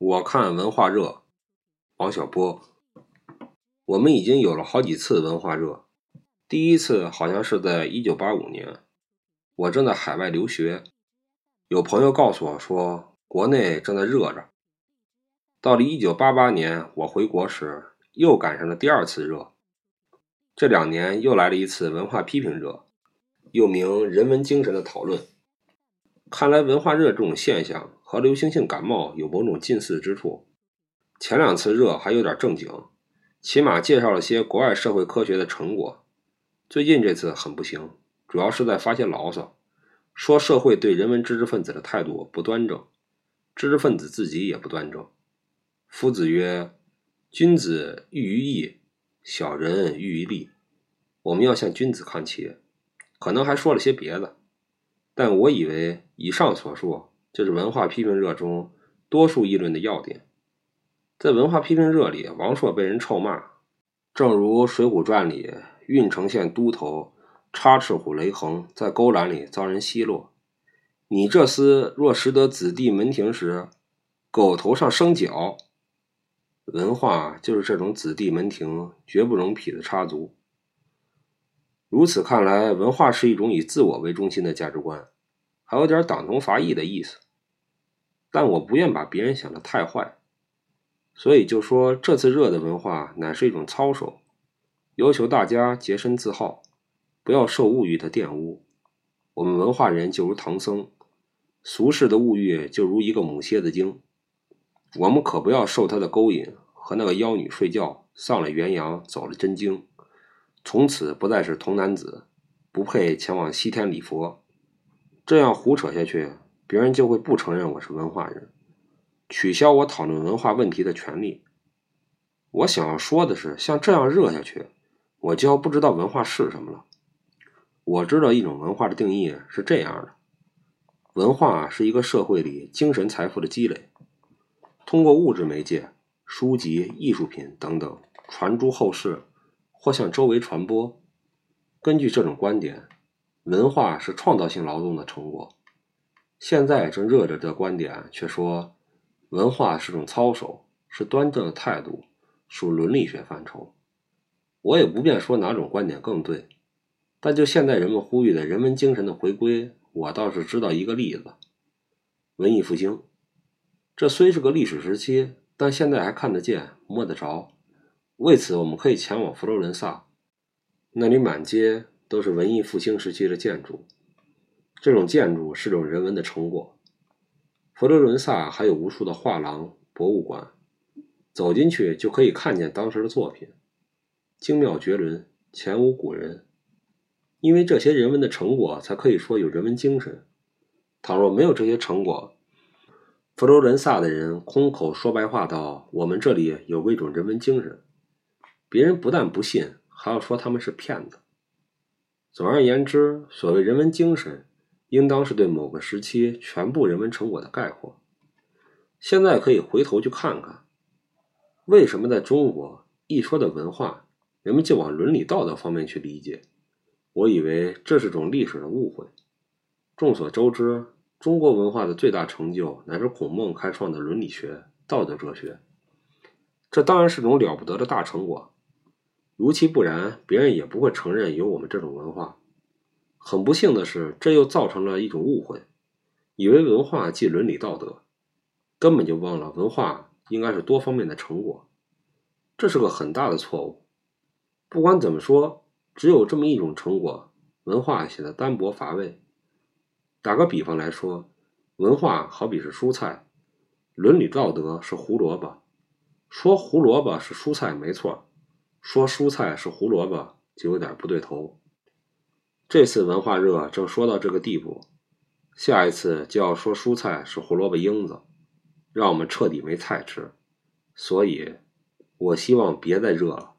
我看文化热，王小波。我们已经有了好几次文化热，第一次好像是在一九八五年，我正在海外留学，有朋友告诉我说国内正在热着。到了一九八八年，我回国时又赶上了第二次热，这两年又来了一次文化批评热，又名人文精神的讨论。看来文化热这种现象和流行性感冒有某种近似之处。前两次热还有点正经，起码介绍了些国外社会科学的成果。最近这次很不行，主要是在发些牢骚，说社会对人文知识分子的态度不端正，知识分子自己也不端正。夫子曰：“君子喻于义，小人喻于利。”我们要向君子看齐。可能还说了些别的。但我以为以上所述就是文化批评热中多数议论的要点。在文化批评热里，王朔被人臭骂，正如《水浒传》里郓城县都头插翅虎雷横在勾栏里遭人奚落：“你这厮若识得子弟门庭时，狗头上生角。”文化就是这种子弟门庭绝不容匹的插足。如此看来，文化是一种以自我为中心的价值观，还有点党同伐异的意思。但我不愿把别人想得太坏，所以就说这次热的文化乃是一种操守，要求大家洁身自好，不要受物欲的玷污。我们文化人就如唐僧，俗世的物欲就如一个母蝎子精，我们可不要受他的勾引，和那个妖女睡觉，丧了元阳，走了真经。从此不再是童男子，不配前往西天礼佛。这样胡扯下去，别人就会不承认我是文化人，取消我讨论文化问题的权利。我想要说的是，像这样热下去，我就要不知道文化是什么了。我知道一种文化的定义是这样的：文化是一个社会里精神财富的积累，通过物质媒介、书籍、艺术品等等传诸后世。或向周围传播。根据这种观点，文化是创造性劳动的成果。现在正热着的观点却说，文化是种操守，是端正的态度，属伦理学范畴。我也不便说哪种观点更对，但就现在人们呼吁的人文精神的回归，我倒是知道一个例子：文艺复兴。这虽是个历史时期，但现在还看得见、摸得着。为此，我们可以前往佛罗伦萨，那里满街都是文艺复兴时期的建筑。这种建筑是种人文的成果。佛罗伦萨还有无数的画廊、博物馆，走进去就可以看见当时的作品，精妙绝伦，前无古人。因为这些人文的成果，才可以说有人文精神。倘若没有这些成果，佛罗伦萨的人空口说白话道：“我们这里有过一种人文精神。”别人不但不信，还要说他们是骗子。总而言之，所谓人文精神，应当是对某个时期全部人文成果的概括。现在可以回头去看看，为什么在中国一说的文化，人们就往伦理道德方面去理解？我以为这是种历史的误会。众所周知，中国文化的最大成就乃是孔孟开创的伦理学、道德哲学，这当然是种了不得的大成果。如其不然，别人也不会承认有我们这种文化。很不幸的是，这又造成了一种误会，以为文化即伦理道德，根本就忘了文化应该是多方面的成果。这是个很大的错误。不管怎么说，只有这么一种成果，文化显得单薄乏味。打个比方来说，文化好比是蔬菜，伦理道德是胡萝卜。说胡萝卜是蔬菜没错。说蔬菜是胡萝卜就有点不对头。这次文化热正说到这个地步，下一次就要说蔬菜是胡萝卜缨子，让我们彻底没菜吃。所以，我希望别再热了。